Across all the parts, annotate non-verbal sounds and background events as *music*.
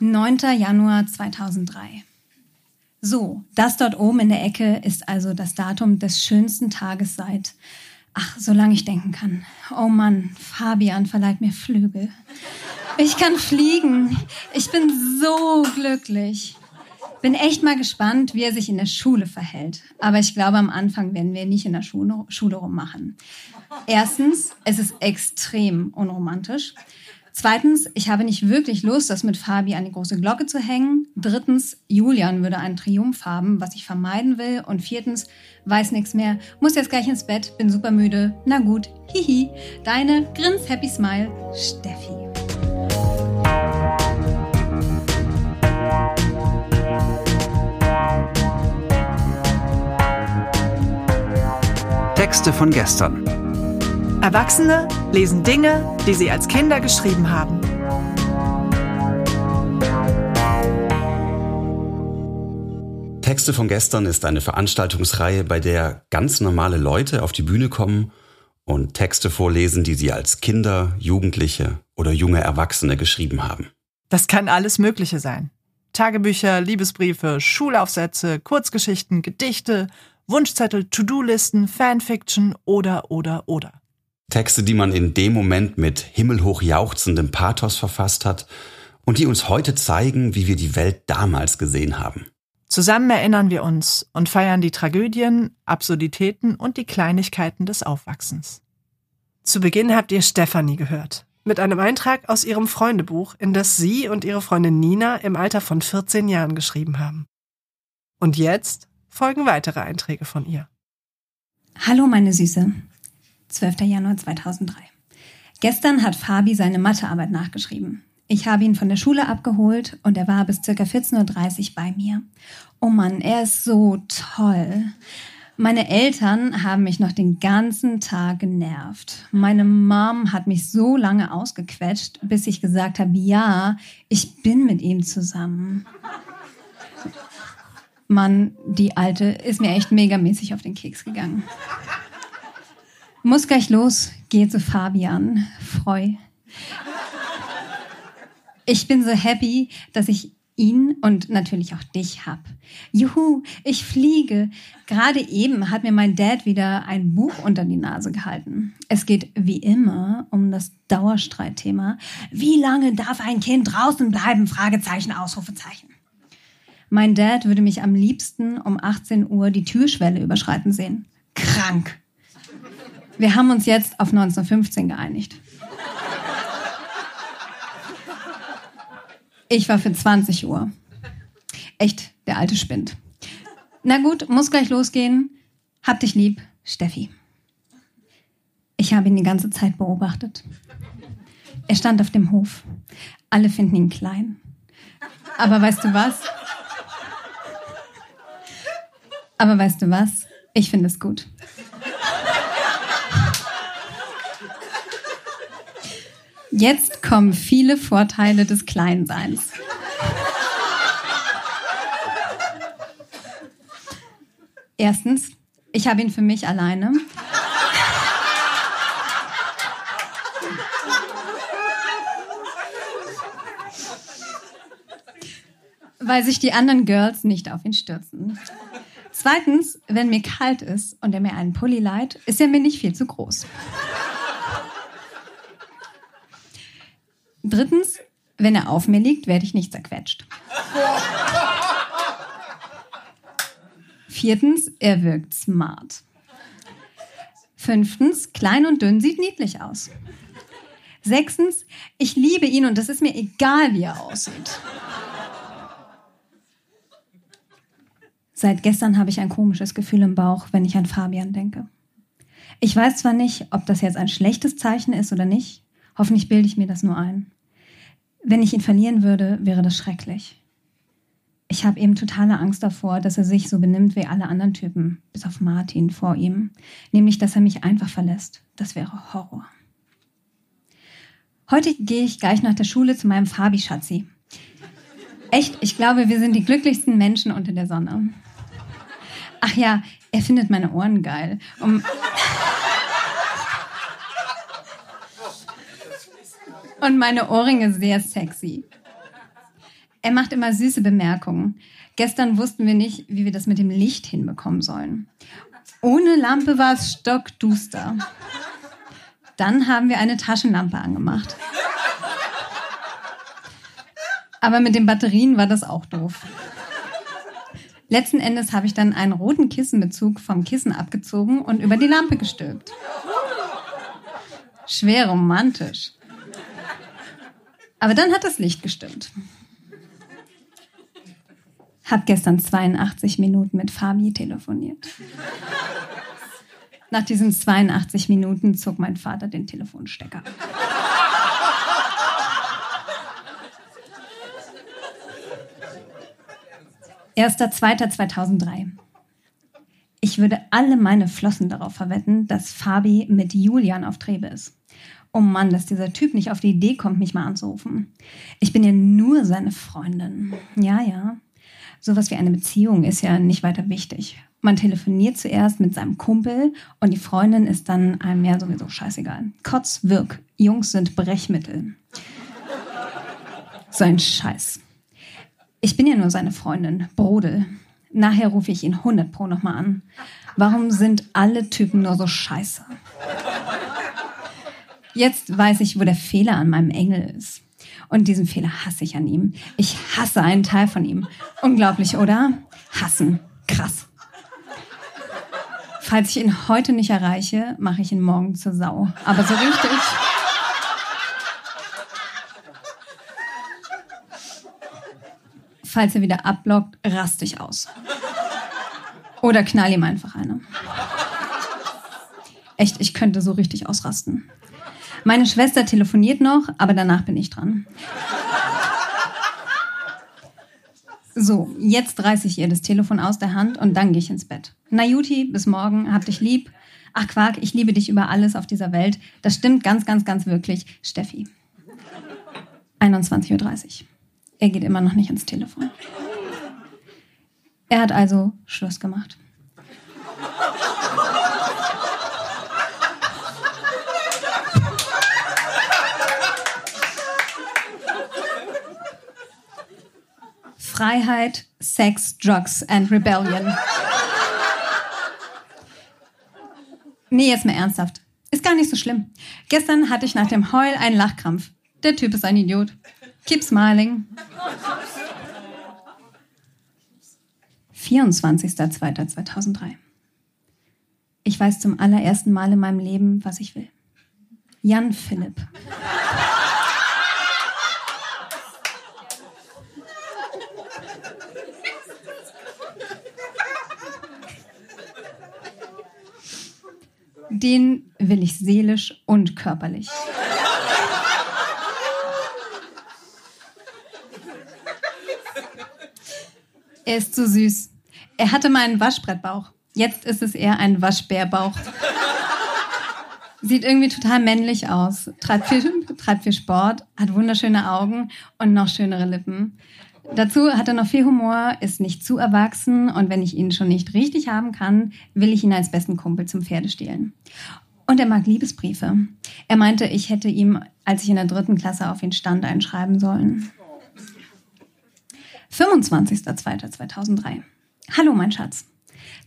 9. Januar 2003. So, das dort oben in der Ecke ist also das Datum des schönsten Tages seit, ach, solange ich denken kann. Oh Mann, Fabian verleiht mir Flügel. Ich kann fliegen. Ich bin so glücklich. Bin echt mal gespannt, wie er sich in der Schule verhält. Aber ich glaube, am Anfang werden wir nicht in der Schule, Schule rummachen. Erstens, es ist extrem unromantisch. Zweitens, ich habe nicht wirklich Lust, das mit Fabi an die große Glocke zu hängen. Drittens, Julian würde einen Triumph haben, was ich vermeiden will. Und viertens, weiß nichts mehr, muss jetzt gleich ins Bett, bin super müde. Na gut, hihi. Deine Grins Happy Smile, Steffi. Texte von gestern. Erwachsene lesen Dinge, die sie als Kinder geschrieben haben. Texte von gestern ist eine Veranstaltungsreihe, bei der ganz normale Leute auf die Bühne kommen und Texte vorlesen, die sie als Kinder, Jugendliche oder junge Erwachsene geschrieben haben. Das kann alles Mögliche sein. Tagebücher, Liebesbriefe, Schulaufsätze, Kurzgeschichten, Gedichte, Wunschzettel, To-Do-Listen, Fanfiction oder, oder, oder. Texte, die man in dem Moment mit himmelhoch jauchzendem Pathos verfasst hat und die uns heute zeigen, wie wir die Welt damals gesehen haben. Zusammen erinnern wir uns und feiern die Tragödien, Absurditäten und die Kleinigkeiten des Aufwachsens. Zu Beginn habt ihr Stefanie gehört, mit einem Eintrag aus ihrem Freundebuch, in das sie und ihre Freundin Nina im Alter von 14 Jahren geschrieben haben. Und jetzt folgen weitere Einträge von ihr. Hallo meine Süße. 12. Januar 2003. Gestern hat Fabi seine Mathearbeit nachgeschrieben. Ich habe ihn von der Schule abgeholt und er war bis ca. 14.30 Uhr bei mir. Oh Mann, er ist so toll. Meine Eltern haben mich noch den ganzen Tag genervt. Meine Mom hat mich so lange ausgequetscht, bis ich gesagt habe, ja, ich bin mit ihm zusammen. Mann, die Alte ist mir echt megamäßig auf den Keks gegangen. Muss gleich los, gehe zu Fabian. Freu. Ich bin so happy, dass ich ihn und natürlich auch dich hab. Juhu, ich fliege. Gerade eben hat mir mein Dad wieder ein Buch unter die Nase gehalten. Es geht wie immer um das Dauerstreitthema. Wie lange darf ein Kind draußen bleiben? Fragezeichen, Ausrufezeichen. Mein Dad würde mich am liebsten um 18 Uhr die Türschwelle überschreiten sehen. Krank. Wir haben uns jetzt auf 1915 geeinigt. Ich war für 20 Uhr. Echt, der alte spinnt. Na gut, muss gleich losgehen. Hab dich lieb, Steffi. Ich habe ihn die ganze Zeit beobachtet. Er stand auf dem Hof. Alle finden ihn klein. Aber weißt du was? Aber weißt du was? Ich finde es gut. Jetzt kommen viele Vorteile des Kleinseins. Erstens, ich habe ihn für mich alleine. Weil sich die anderen Girls nicht auf ihn stürzen. Zweitens, wenn mir kalt ist und er mir einen Pulli leiht, ist er mir nicht viel zu groß. Drittens, wenn er auf mir liegt, werde ich nicht zerquetscht. Viertens, er wirkt smart. Fünftens, klein und dünn sieht niedlich aus. Sechstens, ich liebe ihn und es ist mir egal, wie er aussieht. Seit gestern habe ich ein komisches Gefühl im Bauch, wenn ich an Fabian denke. Ich weiß zwar nicht, ob das jetzt ein schlechtes Zeichen ist oder nicht. Hoffentlich bilde ich mir das nur ein. Wenn ich ihn verlieren würde, wäre das schrecklich. Ich habe eben totale Angst davor, dass er sich so benimmt wie alle anderen Typen, bis auf Martin vor ihm. Nämlich, dass er mich einfach verlässt. Das wäre Horror. Heute gehe ich gleich nach der Schule zu meinem Fabi-Schatzi. Echt, ich glaube, wir sind die glücklichsten Menschen unter der Sonne. Ach ja, er findet meine Ohren geil. Um und meine Ohrringe sehr sexy. Er macht immer süße Bemerkungen. Gestern wussten wir nicht, wie wir das mit dem Licht hinbekommen sollen. Ohne Lampe war es stockduster. Dann haben wir eine Taschenlampe angemacht. Aber mit den Batterien war das auch doof. Letzten Endes habe ich dann einen roten Kissenbezug vom Kissen abgezogen und über die Lampe gestülpt. Schwer romantisch. Aber dann hat das Licht gestimmt. Hab gestern 82 Minuten mit Fabi telefoniert. Nach diesen 82 Minuten zog mein Vater den Telefonstecker. Erster, zweiter 2003. Ich würde alle meine Flossen darauf verwetten, dass Fabi mit Julian auf Trebe ist. Oh Mann, dass dieser Typ nicht auf die Idee kommt, mich mal anzurufen. Ich bin ja nur seine Freundin. Ja, ja. Sowas wie eine Beziehung ist ja nicht weiter wichtig. Man telefoniert zuerst mit seinem Kumpel und die Freundin ist dann einem ja sowieso scheißegal. Kotz, wirk. Jungs sind Brechmittel. So ein Scheiß. Ich bin ja nur seine Freundin, Brodel. Nachher rufe ich ihn 100 pro nochmal an. Warum sind alle Typen nur so scheiße? Jetzt weiß ich, wo der Fehler an meinem Engel ist. Und diesen Fehler hasse ich an ihm. Ich hasse einen Teil von ihm. Unglaublich, oder? Hassen. Krass. Falls ich ihn heute nicht erreiche, mache ich ihn morgen zur Sau. Aber so richtig. Falls er wieder abblockt, raste ich aus. Oder knall ihm einfach eine. Echt, ich könnte so richtig ausrasten. Meine Schwester telefoniert noch, aber danach bin ich dran. So, jetzt reiße ich ihr das Telefon aus der Hand und dann gehe ich ins Bett. Na Juti, bis morgen, hab dich lieb. Ach Quark, ich liebe dich über alles auf dieser Welt. Das stimmt ganz, ganz, ganz wirklich. Steffi. 21.30 Uhr. Er geht immer noch nicht ins Telefon. Er hat also Schluss gemacht. Freiheit, Sex, Drugs and Rebellion. Nee, jetzt mal ernsthaft. Ist gar nicht so schlimm. Gestern hatte ich nach dem Heul einen Lachkrampf. Der Typ ist ein Idiot. Keep smiling. 24.02.2003. Ich weiß zum allerersten Mal in meinem Leben, was ich will. Jan Philipp. Den will ich seelisch und körperlich. Er ist so süß. Er hatte mal einen Waschbrettbauch. Jetzt ist es eher ein Waschbärbauch. Sieht irgendwie total männlich aus. Treibt viel, treibt viel Sport, hat wunderschöne Augen und noch schönere Lippen. Dazu hat er noch viel Humor, ist nicht zu erwachsen und wenn ich ihn schon nicht richtig haben kann, will ich ihn als besten Kumpel zum Pferdestehlen. Und er mag Liebesbriefe. Er meinte, ich hätte ihm, als ich in der dritten Klasse auf ihn stand, einschreiben sollen. 25.02.2003. Hallo, mein Schatz.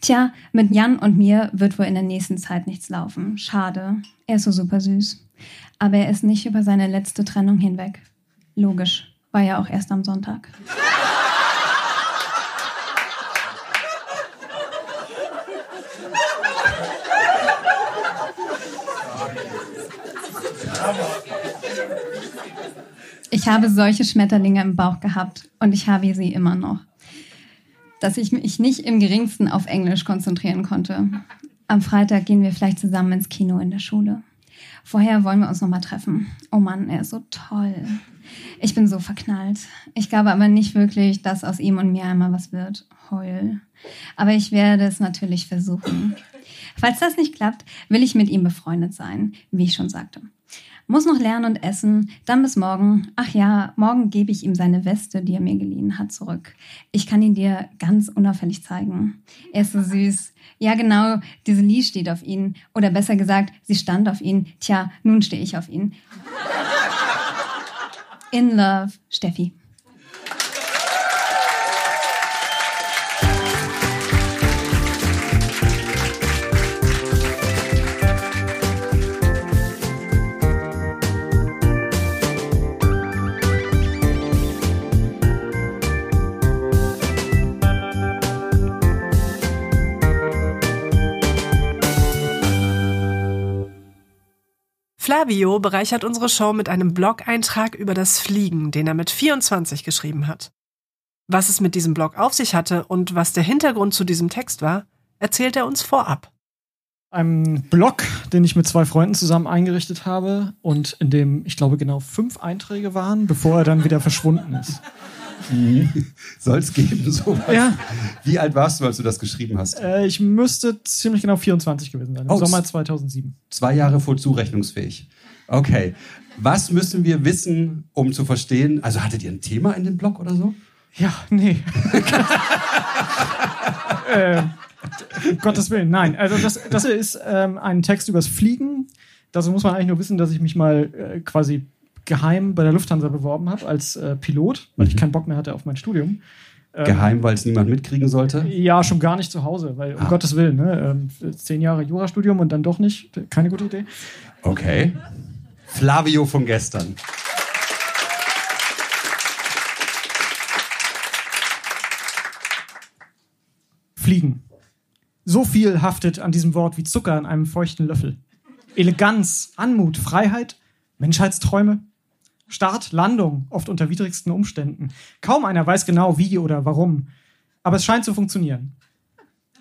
Tja, mit Jan und mir wird wohl in der nächsten Zeit nichts laufen. Schade. Er ist so super süß. Aber er ist nicht über seine letzte Trennung hinweg. Logisch. War ja auch erst am Sonntag. Ich habe solche Schmetterlinge im Bauch gehabt und ich habe sie immer noch. Dass ich mich nicht im geringsten auf Englisch konzentrieren konnte. Am Freitag gehen wir vielleicht zusammen ins Kino in der Schule. Vorher wollen wir uns nochmal treffen. Oh Mann, er ist so toll. Ich bin so verknallt. Ich glaube aber nicht wirklich, dass aus ihm und mir einmal was wird. Heul. Aber ich werde es natürlich versuchen. Falls das nicht klappt, will ich mit ihm befreundet sein, wie ich schon sagte. Muss noch lernen und essen, dann bis morgen. Ach ja, morgen gebe ich ihm seine Weste, die er mir geliehen hat, zurück. Ich kann ihn dir ganz unauffällig zeigen. Er ist so süß. Ja, genau, diese Lee steht auf ihn. Oder besser gesagt, sie stand auf ihn. Tja, nun stehe ich auf ihn. In Love, Steffi. Flavio bereichert unsere Show mit einem Blog-Eintrag über das Fliegen, den er mit 24 geschrieben hat. Was es mit diesem Blog auf sich hatte und was der Hintergrund zu diesem Text war, erzählt er uns vorab. Einem Blog, den ich mit zwei Freunden zusammen eingerichtet habe und in dem, ich glaube, genau fünf Einträge waren, bevor er dann wieder verschwunden ist. *laughs* Soll es geben, sowas? Ja. Wie alt warst du, als du das geschrieben hast? Äh, ich müsste ziemlich genau 24 gewesen sein, im Oh, Sommer 2007. Zwei Jahre voll zurechnungsfähig. Okay. Was müssen wir wissen, um zu verstehen? Also hattet ihr ein Thema in dem Blog oder so? Ja, nee. *laughs* äh, um Gottes Willen, nein. Also das, das ist ähm, ein Text übers Fliegen. Dazu muss man eigentlich nur wissen, dass ich mich mal äh, quasi geheim bei der Lufthansa beworben habe als äh, Pilot, weil ich keinen Bock mehr hatte auf mein Studium. Ähm, Geheim, weil es niemand mitkriegen sollte? Ja, schon gar nicht zu Hause, weil um Ah. Gottes Willen, ne? ähm, zehn Jahre Jurastudium und dann doch nicht, keine gute Idee. Okay. Flavio von gestern. Fliegen. So viel haftet an diesem Wort wie Zucker an einem feuchten Löffel. Eleganz, Anmut, Freiheit, Menschheitsträume. Start, Landung, oft unter widrigsten Umständen. Kaum einer weiß genau wie oder warum. Aber es scheint zu funktionieren.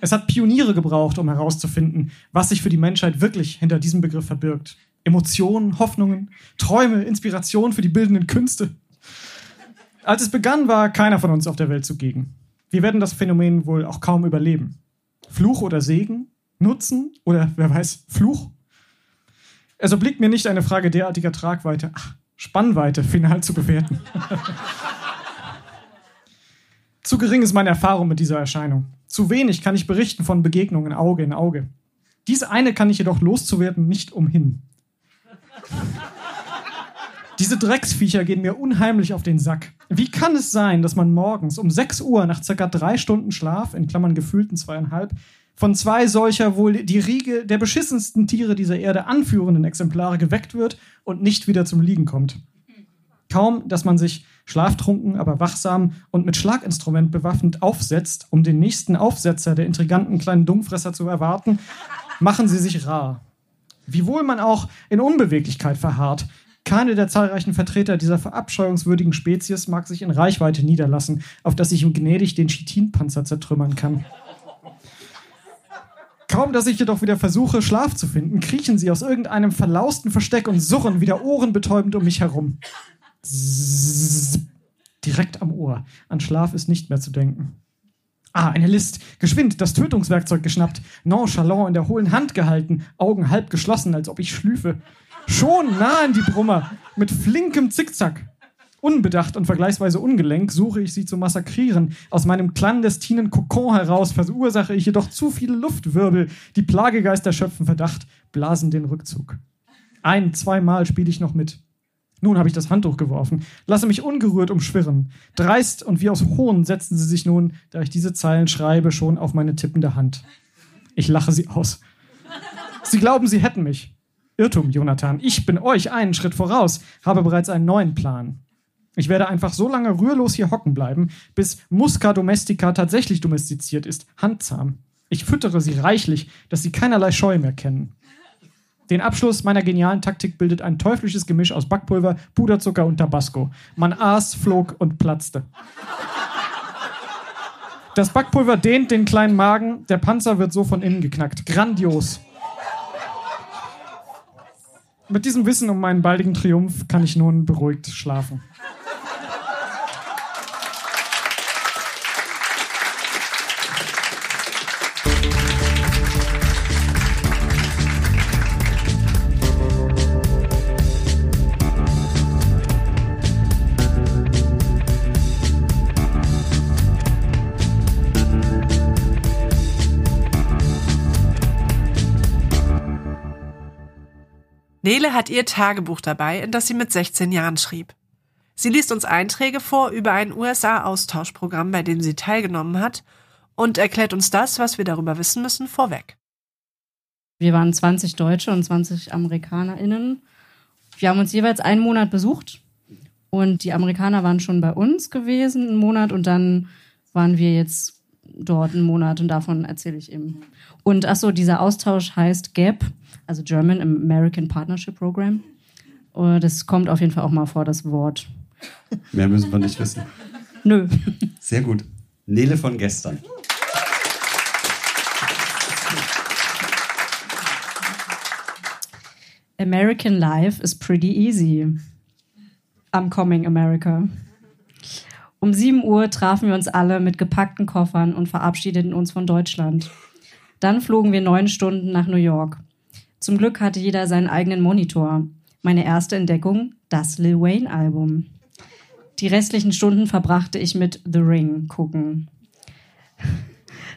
Es hat Pioniere gebraucht, um herauszufinden, was sich für die Menschheit wirklich hinter diesem Begriff verbirgt. Emotionen, Hoffnungen, Träume, Inspiration für die bildenden Künste. Als es begann, war keiner von uns auf der Welt zugegen. Wir werden das Phänomen wohl auch kaum überleben. Fluch oder Segen? Nutzen oder, wer weiß, Fluch? Es obliegt mir nicht eine Frage derartiger Tragweite, ach, Spannweite final zu bewerten. Zu gering ist meine Erfahrung mit dieser Erscheinung. Zu wenig kann ich berichten von Begegnungen Auge in Auge. Diese eine kann ich jedoch loszuwerden nicht umhin. Diese Drecksviecher gehen mir unheimlich auf den Sack. Wie kann es sein, dass man morgens um 6 Uhr nach circa drei Stunden Schlaf, in Klammern gefühlten zweieinhalb, von zwei solcher wohl die Riege der beschissensten Tiere dieser Erde anführenden Exemplare geweckt wird und nicht wieder zum Liegen kommt? Kaum, dass man sich schlaftrunken, aber wachsam und mit Schlaginstrument bewaffnet aufsetzt, um den nächsten Aufsetzer der intriganten kleinen Dummfresser zu erwarten, machen sie sich rar. Wiewohl man auch in Unbeweglichkeit verharrt, keine der zahlreichen Vertreter dieser verabscheuungswürdigen Spezies mag sich in Reichweite niederlassen, auf dass ich ihm gnädig den Chitinpanzer zertrümmern kann. Kaum, dass ich jedoch wieder versuche, Schlaf zu finden, kriechen sie aus irgendeinem verlausten Versteck und surren wieder ohrenbetäubend um mich herum. Zzzz. Direkt am Ohr. An Schlaf ist nicht mehr zu denken. Ah, eine List. Geschwind, das Tötungswerkzeug geschnappt. Nonchalant in der hohlen Hand gehalten. Augen halb geschlossen, als ob ich schlüfe. Schon nah an die Brummer. Mit flinkem Zickzack. Unbedacht und vergleichsweise ungelenk suche ich sie zu massakrieren. Aus meinem clandestinen Kokon heraus verursache ich jedoch zu viele Luftwirbel. Die Plagegeister schöpfen Verdacht, blasen den Rückzug. Ein, zweimal spiele ich noch mit. Nun habe ich das Handtuch geworfen, lasse mich ungerührt umschwirren. Dreist und wie aus Hohn setzen sie sich nun, da ich diese Zeilen schreibe, schon auf meine tippende Hand. Ich lache sie aus. Sie glauben, sie hätten mich. Irrtum, Jonathan. Ich bin euch einen Schritt voraus, habe bereits einen neuen Plan. Ich werde einfach so lange rührlos hier hocken bleiben, bis Musca domestica tatsächlich domestiziert ist, handzahm. Ich füttere sie reichlich, dass sie keinerlei Scheu mehr kennen. Den Abschluss meiner genialen Taktik bildet ein teuflisches Gemisch aus Backpulver, Puderzucker und Tabasco. Man aß, flog und platzte. Das Backpulver dehnt den kleinen Magen, der Panzer wird so von innen geknackt. Grandios. Mit diesem Wissen um meinen baldigen Triumph kann ich nun beruhigt schlafen. Nele hat ihr Tagebuch dabei, in das sie mit 16 Jahren schrieb. Sie liest uns Einträge vor über ein USA-Austauschprogramm, bei dem sie teilgenommen hat, und erklärt uns das, was wir darüber wissen müssen, vorweg. Wir waren 20 Deutsche und 20 AmerikanerInnen. Wir haben uns jeweils einen Monat besucht und die Amerikaner waren schon bei uns gewesen, einen Monat, und dann waren wir jetzt dort einen Monat und davon erzähle ich eben. Und achso, dieser Austausch heißt GAP, also German American Partnership Program. Und äh, das kommt auf jeden Fall auch mal vor, das Wort. Mehr müssen wir nicht wissen. Nö. Sehr gut. Nele von gestern. American life is pretty easy. I'm coming, America. Um 7 Uhr trafen wir uns alle mit gepackten Koffern und verabschiedeten uns von Deutschland. Dann flogen wir neun Stunden nach New York. Zum Glück hatte jeder seinen eigenen Monitor. Meine erste Entdeckung, das Lil Wayne-Album. Die restlichen Stunden verbrachte ich mit The Ring gucken.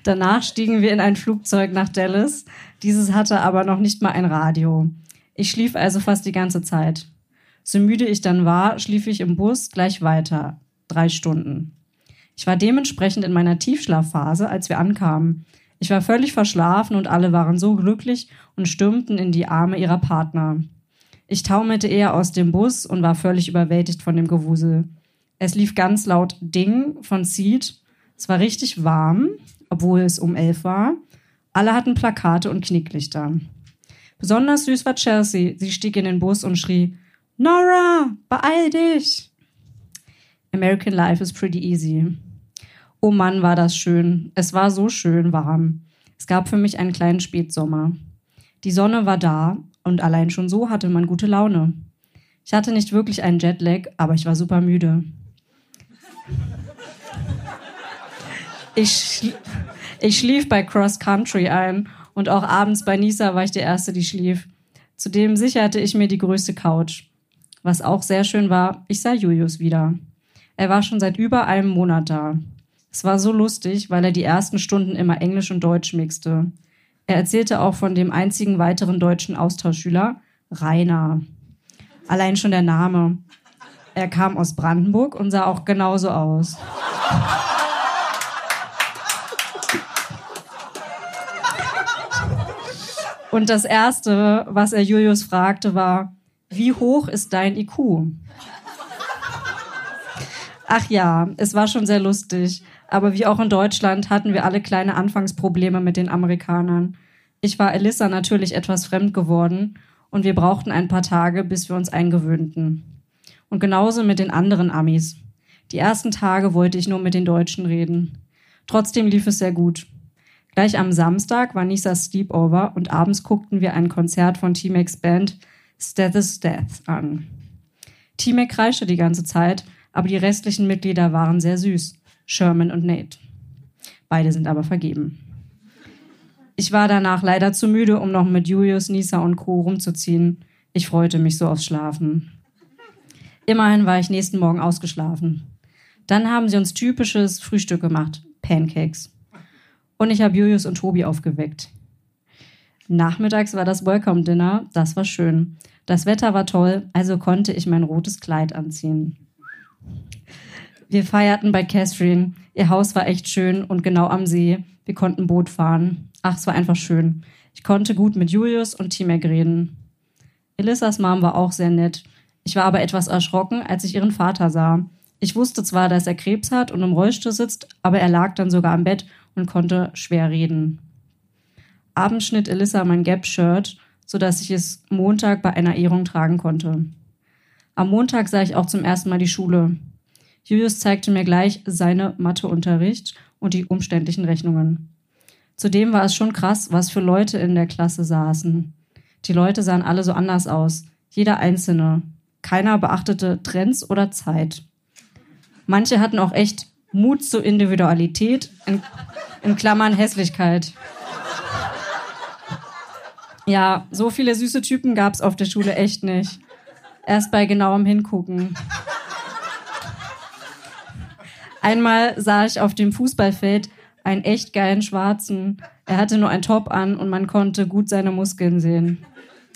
Danach stiegen wir in ein Flugzeug nach Dallas. Dieses hatte aber noch nicht mal ein Radio. Ich schlief also fast die ganze Zeit. So müde ich dann war, schlief ich im Bus gleich weiter drei Stunden. Ich war dementsprechend in meiner Tiefschlafphase, als wir ankamen. Ich war völlig verschlafen und alle waren so glücklich und stürmten in die Arme ihrer Partner. Ich taumelte eher aus dem Bus und war völlig überwältigt von dem Gewusel. Es lief ganz laut Ding von Seed. Es war richtig warm, obwohl es um elf war. Alle hatten Plakate und Knicklichter. Besonders süß war Chelsea. Sie stieg in den Bus und schrie, Nora, beeil dich! American Life is pretty easy. Oh Mann, war das schön. Es war so schön warm. Es gab für mich einen kleinen Spätsommer. Die Sonne war da und allein schon so hatte man gute Laune. Ich hatte nicht wirklich einen Jetlag, aber ich war super müde. Ich, schlie ich schlief bei Cross Country ein und auch abends bei Nisa war ich die Erste, die schlief. Zudem sicherte ich mir die größte Couch. Was auch sehr schön war, ich sah Julius wieder. Er war schon seit über einem Monat da. Es war so lustig, weil er die ersten Stunden immer Englisch und Deutsch mixte. Er erzählte auch von dem einzigen weiteren deutschen Austauschschüler, Rainer. Allein schon der Name. Er kam aus Brandenburg und sah auch genauso aus. Und das Erste, was er Julius fragte, war, wie hoch ist dein IQ? Ach ja, es war schon sehr lustig. Aber wie auch in Deutschland hatten wir alle kleine Anfangsprobleme mit den Amerikanern. Ich war Elissa natürlich etwas fremd geworden und wir brauchten ein paar Tage, bis wir uns eingewöhnten. Und genauso mit den anderen Amis. Die ersten Tage wollte ich nur mit den Deutschen reden. Trotzdem lief es sehr gut. Gleich am Samstag war Nisas Sleepover und abends guckten wir ein Konzert von T-Macs Band Steth's Death an. T-Mac kreischte die ganze Zeit aber die restlichen Mitglieder waren sehr süß, Sherman und Nate. Beide sind aber vergeben. Ich war danach leider zu müde, um noch mit Julius, Nisa und Co. rumzuziehen. Ich freute mich so aufs Schlafen. Immerhin war ich nächsten Morgen ausgeschlafen. Dann haben sie uns typisches Frühstück gemacht, Pancakes. Und ich habe Julius und Tobi aufgeweckt. Nachmittags war das Welcome Dinner, das war schön. Das Wetter war toll, also konnte ich mein rotes Kleid anziehen. Wir feierten bei Catherine. Ihr Haus war echt schön und genau am See. Wir konnten Boot fahren. Ach, es war einfach schön. Ich konnte gut mit Julius und T-Mac reden. Elissas Mom war auch sehr nett. Ich war aber etwas erschrocken, als ich ihren Vater sah. Ich wusste zwar, dass er Krebs hat und im Rollstuhl sitzt, aber er lag dann sogar am Bett und konnte schwer reden. Abends schnitt Elissa mein Gap-Shirt, sodass ich es Montag bei einer Ehrung tragen konnte. Am Montag sah ich auch zum ersten Mal die Schule. Julius zeigte mir gleich seine Matheunterricht und die umständlichen Rechnungen. Zudem war es schon krass, was für Leute in der Klasse saßen. Die Leute sahen alle so anders aus, jeder einzelne. Keiner beachtete Trends oder Zeit. Manche hatten auch echt Mut zur Individualität, in, in Klammern Hässlichkeit. Ja, so viele süße Typen gab's auf der Schule echt nicht. Erst bei genauem Hingucken. Einmal sah ich auf dem Fußballfeld einen echt geilen Schwarzen. Er hatte nur ein Top an und man konnte gut seine Muskeln sehen.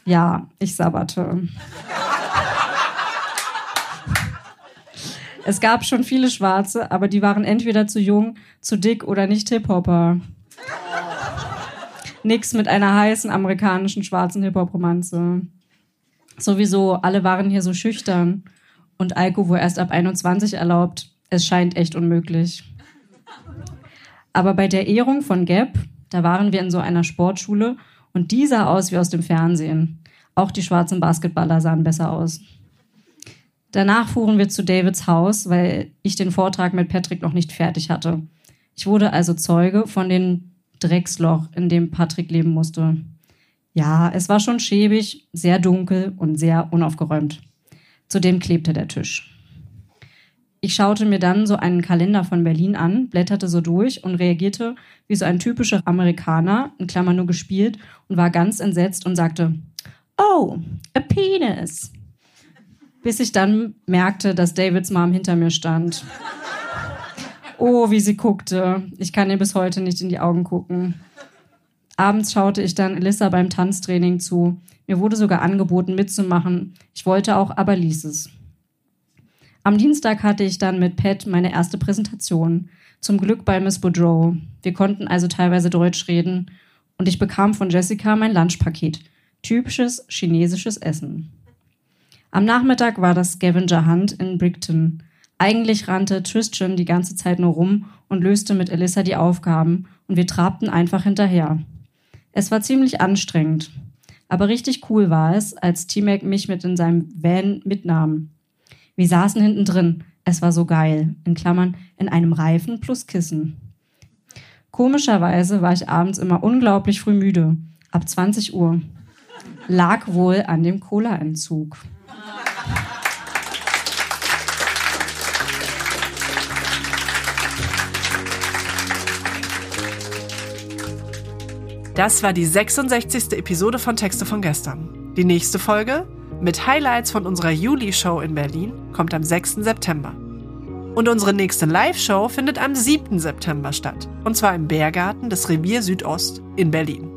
Ja, ich sabberte. Es gab schon viele Schwarze, aber die waren entweder zu jung, zu dick oder nicht Hip-Hopper. Nix mit einer heißen amerikanischen schwarzen Hip-Hop-Romanze. Sowieso, alle waren hier so schüchtern. Und Alko wurde erst ab 21 erlaubt es scheint echt unmöglich. Aber bei der Ehrung von Gap, da waren wir in so einer Sportschule und die sah aus wie aus dem Fernsehen. Auch die schwarzen Basketballer sahen besser aus. Danach fuhren wir zu Davids Haus, weil ich den Vortrag mit Patrick noch nicht fertig hatte. Ich wurde also Zeuge von dem Drecksloch, in dem Patrick leben musste. Ja, es war schon schäbig, sehr dunkel und sehr unaufgeräumt. Zudem klebte der Tisch. Ich schaute mir dann so einen Kalender von Berlin an, blätterte so durch und reagierte wie so ein typischer Amerikaner, in Klammern nur gespielt, und war ganz entsetzt und sagte, Oh, a penis. Bis ich dann merkte, dass Davids Mom hinter mir stand. Oh, wie sie guckte. Ich kann ihr bis heute nicht in die Augen gucken. Abends schaute ich dann Elissa beim Tanztraining zu. Mir wurde sogar angeboten, mitzumachen. Ich wollte auch, aber ließ es. Am Dienstag hatte ich dann mit Pat meine erste Präsentation. Zum Glück bei Miss Boudreau. Wir konnten also teilweise Deutsch reden. Und ich bekam von Jessica mein Lunchpaket. Typisches chinesisches Essen. Am Nachmittag war das Scavenger Hunt in Brickton. Eigentlich rannte Tristan die ganze Zeit nur rum und löste mit Elissa die Aufgaben und wir trabten einfach hinterher. Es war ziemlich anstrengend. Aber richtig cool war es, als T-Mac mich mit in seinem Van mitnahm. Wir saßen hinten drin. Es war so geil. In Klammern, in einem Reifen plus Kissen. Komischerweise war ich abends immer unglaublich früh müde. Ab 20 Uhr. Lag wohl an dem Cola-Entzug. Das war die 66. Episode von Texte von gestern. Die nächste Folge mit Highlights von unserer Juli-Show in Berlin kommt am 6. September. Und unsere nächste Live-Show findet am 7. September statt. Und zwar im Bärgarten des Revier Südost in Berlin.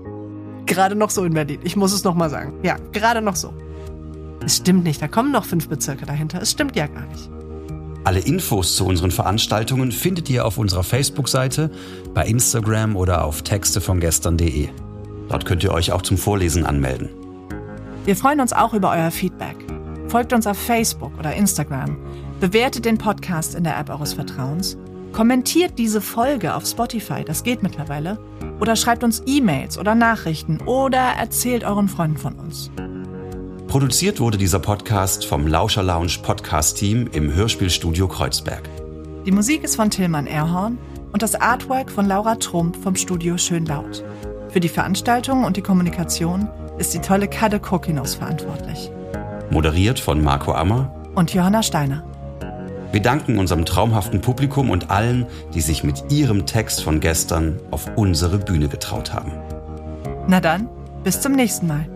Gerade noch so in Berlin. Ich muss es nochmal sagen. Ja, gerade noch so. Es stimmt nicht, da kommen noch fünf Bezirke dahinter. Es stimmt ja gar nicht. Alle Infos zu unseren Veranstaltungen findet ihr auf unserer Facebook-Seite, bei Instagram oder auf textevongestern.de. Dort könnt ihr euch auch zum Vorlesen anmelden. Wir freuen uns auch über euer Feedback. Folgt uns auf Facebook oder Instagram, bewertet den Podcast in der App eures Vertrauens, kommentiert diese Folge auf Spotify, das geht mittlerweile, oder schreibt uns E-Mails oder Nachrichten oder erzählt euren Freunden von uns. Produziert wurde dieser Podcast vom Lauscher Lounge Podcast Team im Hörspielstudio Kreuzberg. Die Musik ist von Tillmann Erhorn und das Artwork von Laura Trump vom Studio Schönlaut. Für die Veranstaltung und die Kommunikation ist die tolle Kade Kokinos verantwortlich. Moderiert von Marco Ammer und Johanna Steiner. Wir danken unserem traumhaften Publikum und allen, die sich mit ihrem Text von gestern auf unsere Bühne getraut haben. Na dann, bis zum nächsten Mal.